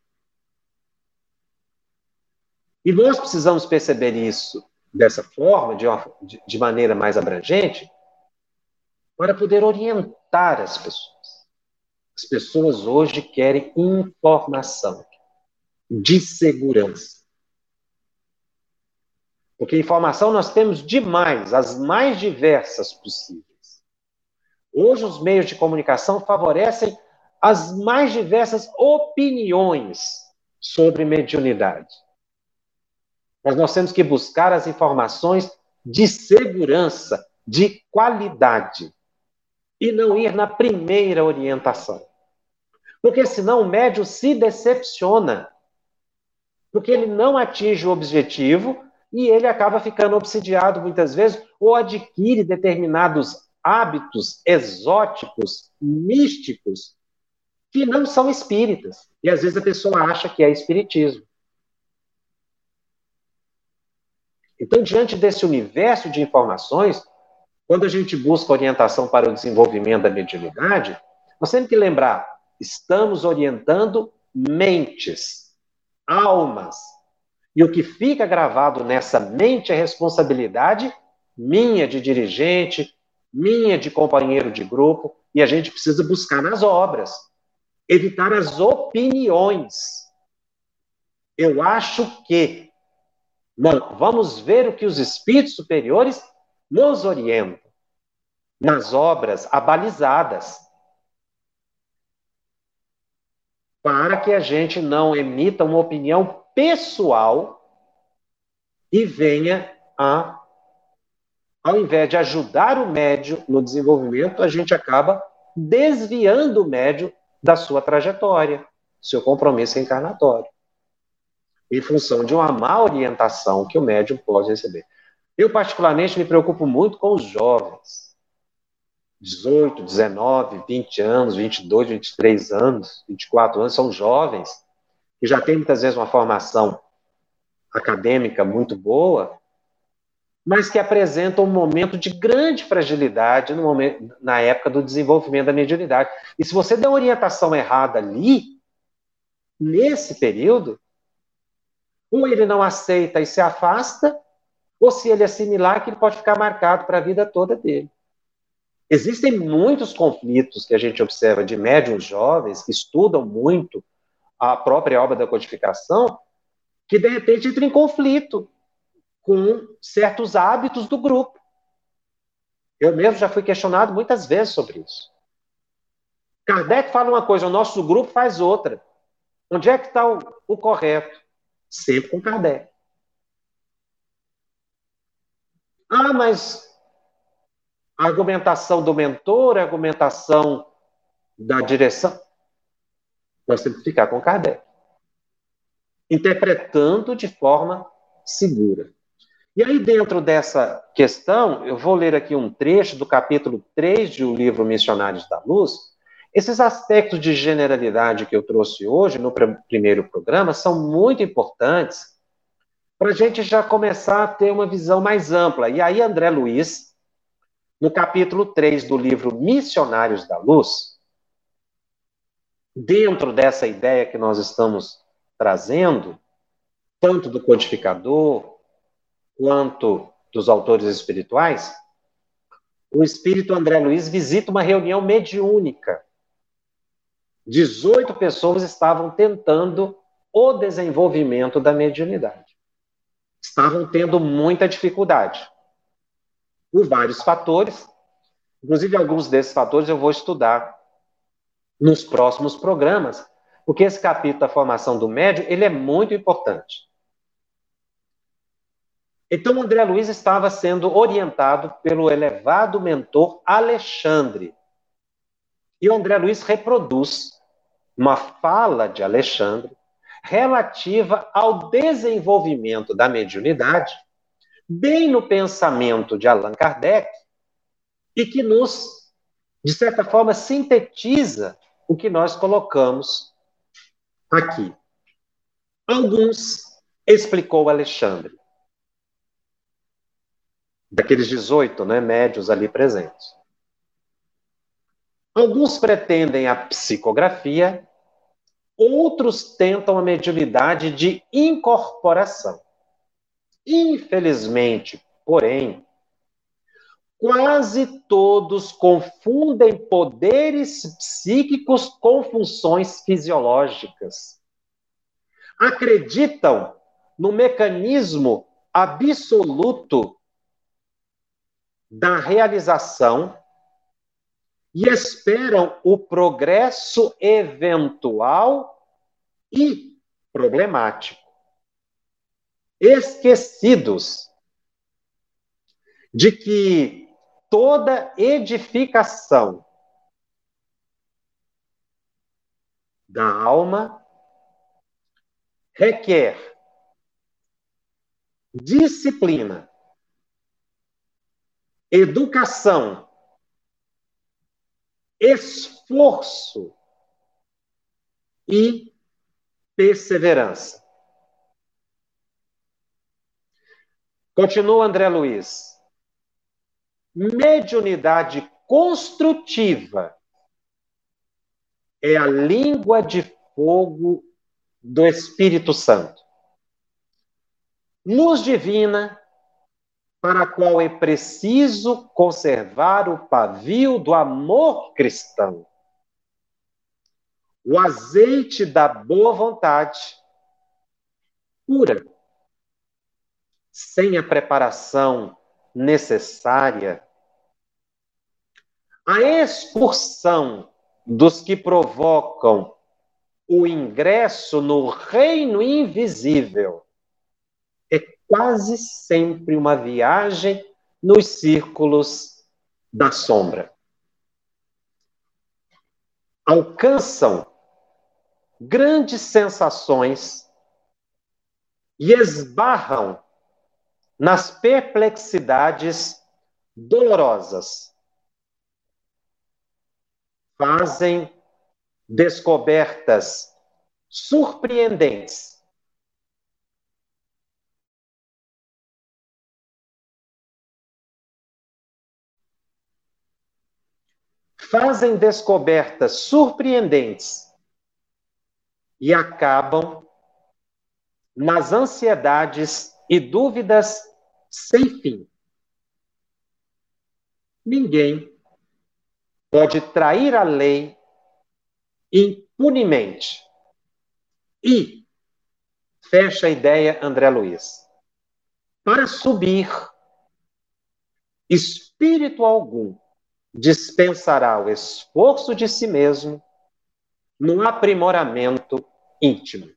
E nós precisamos perceber isso dessa forma, de, uma, de, maneira mais abrangente, para poder orientar as pessoas. As pessoas hoje querem informação de segurança. Porque informação nós temos demais, as mais diversas possíveis. Hoje os meios de comunicação favorecem as mais diversas opiniões sobre mediunidade. Mas nós temos que buscar as informações de segurança, de qualidade, e não ir na primeira orientação. Porque senão o médium se decepciona. Porque ele não atinge o objetivo e ele acaba ficando obsidiado muitas vezes ou adquire determinados hábitos exóticos, místicos, que não são espíritas. E às vezes a pessoa acha que é espiritismo. Então, diante desse universo de informações, quando a gente busca orientação para o desenvolvimento da mediunidade, nós temos que lembrar: estamos orientando mentes, almas. E o que fica gravado nessa mente é responsabilidade minha de dirigente, minha de companheiro de grupo, e a gente precisa buscar nas obras, evitar as opiniões. Eu acho que. Não, vamos ver o que os espíritos superiores nos orientam nas obras abalizadas. Para que a gente não emita uma opinião pessoal e venha a ao invés de ajudar o médio no desenvolvimento, a gente acaba desviando o médio da sua trajetória, seu compromisso encarnatório, em função de uma má orientação que o médium pode receber. Eu, particularmente, me preocupo muito com os jovens. 18, 19, 20 anos, 22, 23 anos, 24 anos, são jovens que já têm muitas vezes uma formação acadêmica muito boa, mas que apresentam um momento de grande fragilidade no momento, na época do desenvolvimento da mediunidade. E se você der orientação errada ali, nesse período, ou ele não aceita e se afasta, ou se ele assimilar, que ele pode ficar marcado para a vida toda dele. Existem muitos conflitos que a gente observa de médiums jovens que estudam muito a própria obra da codificação, que de repente entram em conflito com certos hábitos do grupo. Eu mesmo já fui questionado muitas vezes sobre isso. Kardec fala uma coisa, o nosso grupo faz outra. Onde é que está o, o correto? Sempre com Kardec. Ah, mas a argumentação do mentor, a argumentação da direção. Nós temos que ficar com Kardec. Interpretando de forma segura. E aí, dentro dessa questão, eu vou ler aqui um trecho do capítulo 3 do livro Missionários da Luz. Esses aspectos de generalidade que eu trouxe hoje no pr primeiro programa são muito importantes para a gente já começar a ter uma visão mais ampla. E aí, André Luiz, no capítulo 3 do livro Missionários da Luz, dentro dessa ideia que nós estamos trazendo, tanto do codificador, quanto dos autores espirituais, o espírito André Luiz visita uma reunião mediúnica. 18 pessoas estavam tentando o desenvolvimento da mediunidade. Estavam tendo muita dificuldade. Por vários fatores. Inclusive, alguns desses fatores eu vou estudar nos próximos programas, porque esse capítulo da formação do médium, ele é muito importante. Então, André Luiz estava sendo orientado pelo elevado mentor Alexandre. E o André Luiz reproduz uma fala de Alexandre relativa ao desenvolvimento da mediunidade, bem no pensamento de Allan Kardec, e que nos, de certa forma, sintetiza o que nós colocamos aqui. Alguns explicou Alexandre daqueles 18 né, médios ali presentes. Alguns pretendem a psicografia, outros tentam a mediunidade de incorporação. Infelizmente, porém, quase todos confundem poderes psíquicos com funções fisiológicas. Acreditam no mecanismo absoluto da realização e esperam o progresso eventual e problemático. Esquecidos de que toda edificação da alma requer disciplina, educação, esforço e perseverança. Continua André Luiz. Mediunidade construtiva é a língua de fogo do Espírito Santo. Luz divina para a qual é preciso conservar o pavio do amor cristão. O azeite da boa vontade pura, sem a preparação necessária, a expulsão dos que provocam o ingresso no reino invisível quase sempre uma viagem nos círculos da sombra. Alcançam grandes sensações e esbarram nas perplexidades dolorosas. Fazem descobertas surpreendentes fazem descobertas surpreendentes e acabam nas ansiedades e dúvidas sem fim. Ninguém pode trair a lei impunemente. E, fecha a ideia André Luiz, para subir, espírito algum dispensará o esforço de si mesmo no aprimoramento íntimo.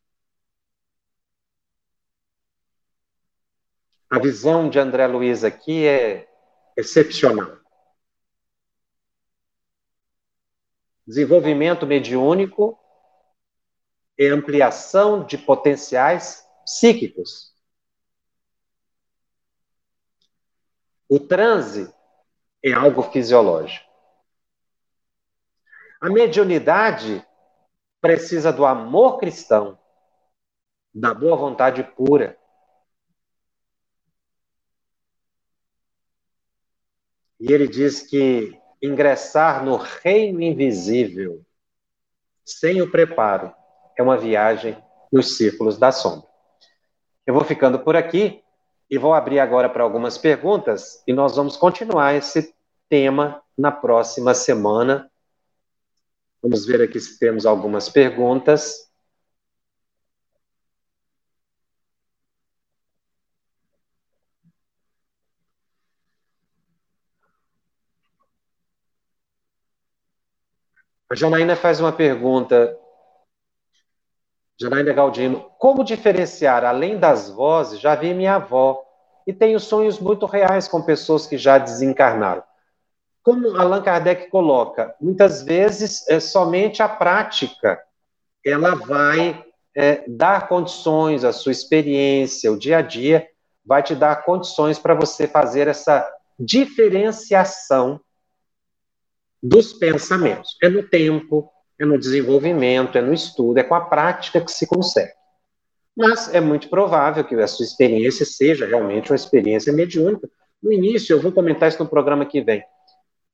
A visão de André Luiz aqui é excepcional. Desenvolvimento mediúnico e ampliação de potenciais psíquicos. O transe é algo fisiológico. A mediunidade precisa do amor cristão, da boa vontade pura. E ele diz que ingressar no reino invisível sem o preparo é uma viagem nos círculos da sombra. Eu vou ficando por aqui. E vou abrir agora para algumas perguntas e nós vamos continuar esse tema na próxima semana. Vamos ver aqui se temos algumas perguntas. A Janaína faz uma pergunta Janaína Galdino, como diferenciar além das vozes? Já vi minha avó e tenho sonhos muito reais com pessoas que já desencarnaram. Como Allan Kardec coloca, muitas vezes é somente a prática ela vai é, dar condições, a sua experiência, o dia a dia vai te dar condições para você fazer essa diferenciação dos pensamentos. É no tempo, é no desenvolvimento, é no estudo, é com a prática que se consegue. Mas é muito provável que a sua experiência seja realmente uma experiência mediúnica. No início, eu vou comentar isso no programa que vem.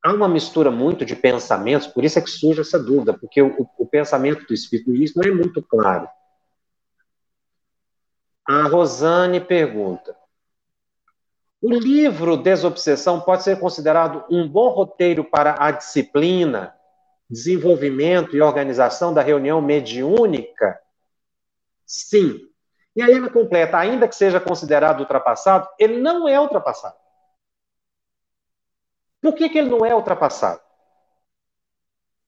Há uma mistura muito de pensamentos, por isso é que surge essa dúvida, porque o, o pensamento do Espírito isso não é muito claro. A Rosane pergunta: O livro Desobsessão pode ser considerado um bom roteiro para a disciplina, desenvolvimento e organização da reunião mediúnica? Sim. E aí ela completa, ainda que seja considerado ultrapassado, ele não é ultrapassado. Por que, que ele não é ultrapassado?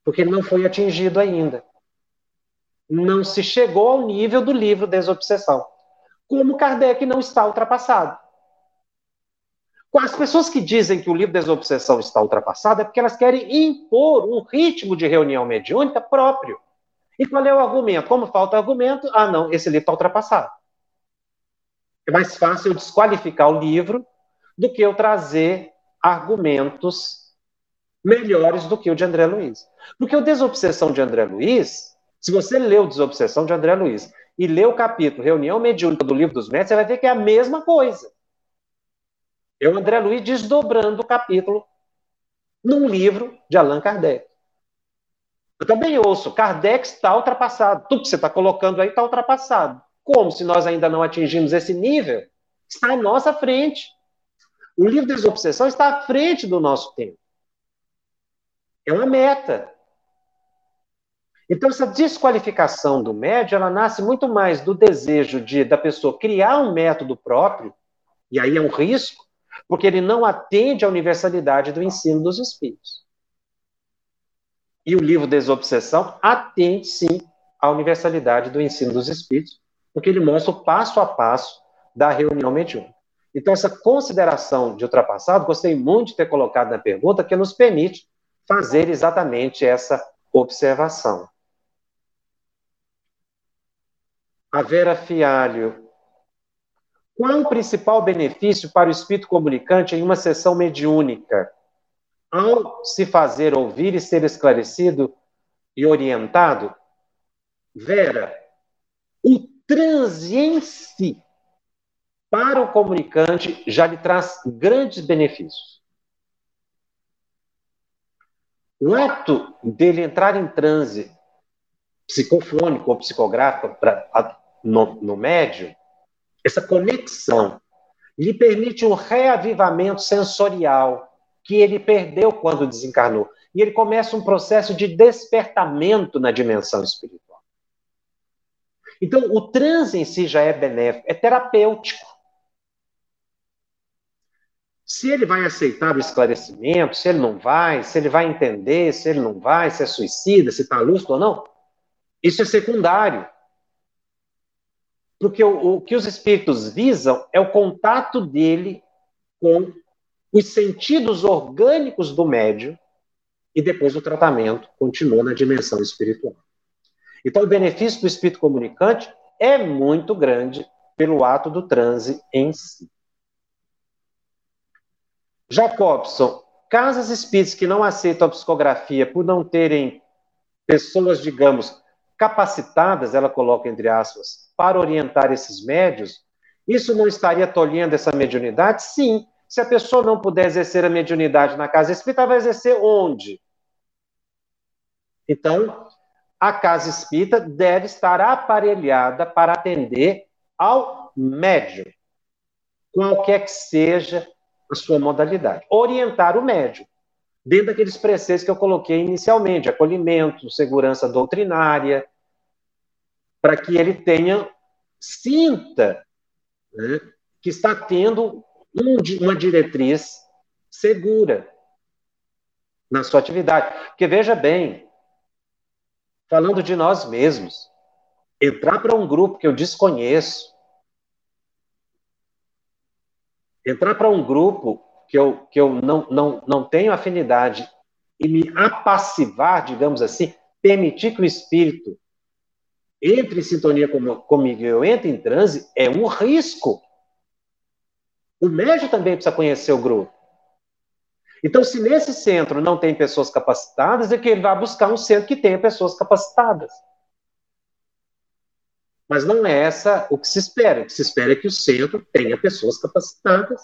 Porque ele não foi atingido ainda. Não se chegou ao nível do livro Desobsessão. Como Kardec não está ultrapassado. As pessoas que dizem que o livro Desobsessão está ultrapassado é porque elas querem impor um ritmo de reunião mediúnica próprio. E qual é o argumento? Como falta argumento, ah, não, esse livro está ultrapassado. É mais fácil eu desqualificar o livro do que eu trazer argumentos melhores do que o de André Luiz. Porque o Desobsessão de André Luiz, se você leu Desobsessão de André Luiz e lê o capítulo Reunião Mediúnica do Livro dos Médicos, você vai ver que é a mesma coisa. É o André Luiz desdobrando o capítulo num livro de Allan Kardec. Eu também ouço, Kardec está ultrapassado. Tudo que você está colocando aí está ultrapassado. Como se nós ainda não atingimos esse nível? Está à nossa frente. O livro Desobsessão está à frente do nosso tempo. É uma meta. Então, essa desqualificação do médio, ela nasce muito mais do desejo de, da pessoa criar um método próprio, e aí é um risco, porque ele não atende à universalidade do ensino dos espíritos. E o livro Desobsessão atende, sim, à universalidade do ensino dos espíritos, porque ele mostra o passo a passo da reunião mediúnica. Então, essa consideração de ultrapassado, gostei muito de ter colocado na pergunta, que nos permite fazer exatamente essa observação. A Vera Fialho. Qual o principal benefício para o espírito comunicante em uma sessão mediúnica? Ao se fazer ouvir e ser esclarecido e orientado? Vera, o transe em si, para o comunicante, já lhe traz grandes benefícios. O ato dele entrar em transe psicofônico ou psicográfico pra, a, no, no médio, essa conexão, lhe permite um reavivamento sensorial que ele perdeu quando desencarnou. E ele começa um processo de despertamento na dimensão espiritual. Então, o transe em si já é benéfico, é terapêutico. Se ele vai aceitar o esclarecimento, se ele não vai, se ele vai entender, se ele não vai, se é suicida, se está lúcido ou não, isso é secundário. Porque o, o que os espíritos visam é o contato dele com os sentidos orgânicos do médium e depois o tratamento continua na dimensão espiritual. Então, o benefício do espírito comunicante é muito grande pelo ato do transe em si. Jacobson, casas espíritas que não aceitam a psicografia por não terem pessoas, digamos, capacitadas, ela coloca entre aspas, para orientar esses médios, isso não estaria tolhendo essa mediunidade? Sim. Se a pessoa não puder exercer a mediunidade na casa espírita, vai exercer onde? Então, a casa espírita deve estar aparelhada para atender ao médium, qualquer que seja a sua modalidade. Orientar o médium, dentro daqueles preceitos que eu coloquei inicialmente, acolhimento, segurança doutrinária, para que ele tenha, sinta né, que está tendo um, uma diretriz segura na sua atividade. Porque veja bem, falando de nós mesmos, entrar para um grupo que eu desconheço, entrar para um grupo que eu, que eu não, não, não tenho afinidade e me apassivar, digamos assim, permitir que o espírito entre em sintonia com, comigo eu entre em transe, é um risco. O médico também precisa conhecer o grupo. Então, se nesse centro não tem pessoas capacitadas, é que ele vai buscar um centro que tenha pessoas capacitadas. Mas não é essa o que se espera. O que se espera é que o centro tenha pessoas capacitadas.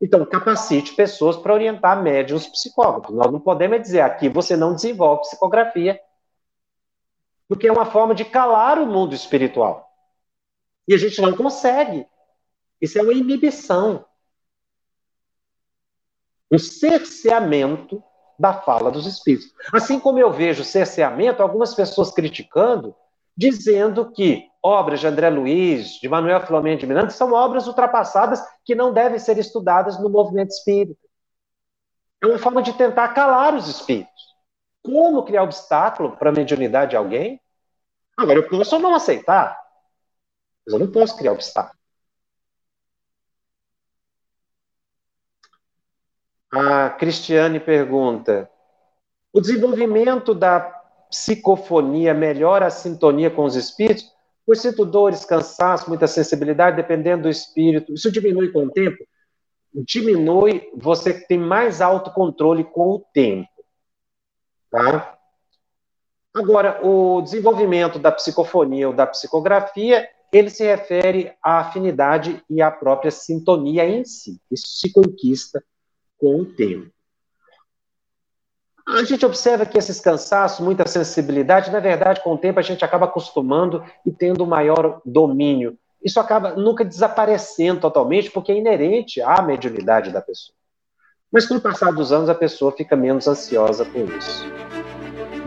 Então, capacite pessoas para orientar médiums psicólogos. Nós não podemos dizer aqui você não desenvolve psicografia, porque é uma forma de calar o mundo espiritual. E a gente não consegue. Isso é uma inibição. um cerceamento da fala dos espíritos. Assim como eu vejo cerceamento, algumas pessoas criticando, dizendo que obras de André Luiz, de Manuel Filomeno de Miranda, são obras ultrapassadas que não devem ser estudadas no movimento espírita. É uma forma de tentar calar os espíritos. Como criar obstáculo para a mediunidade de alguém? Agora, eu posso não aceitar, mas eu não posso criar obstáculo. A Cristiane pergunta: o desenvolvimento da psicofonia melhora a sintonia com os espíritos? Pois sinto dores, cansaço, muita sensibilidade, dependendo do espírito. Isso diminui com o tempo? Diminui, você tem mais autocontrole com o tempo. Tá? Agora, o desenvolvimento da psicofonia ou da psicografia, ele se refere à afinidade e à própria sintonia em si. Isso se conquista com o tempo. A gente observa que esses cansaços, muita sensibilidade, na verdade, com o tempo a gente acaba acostumando e tendo maior domínio. Isso acaba nunca desaparecendo totalmente, porque é inerente à mediunidade da pessoa. Mas com o passar dos anos, a pessoa fica menos ansiosa por isso.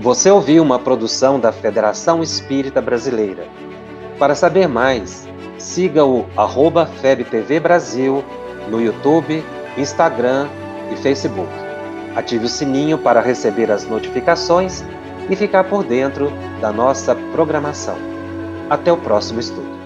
Você ouviu uma produção da Federação Espírita Brasileira. Para saber mais, siga o arroba FebTV Brasil no YouTube, Instagram e Facebook. Ative o sininho para receber as notificações e ficar por dentro da nossa programação. Até o próximo estudo.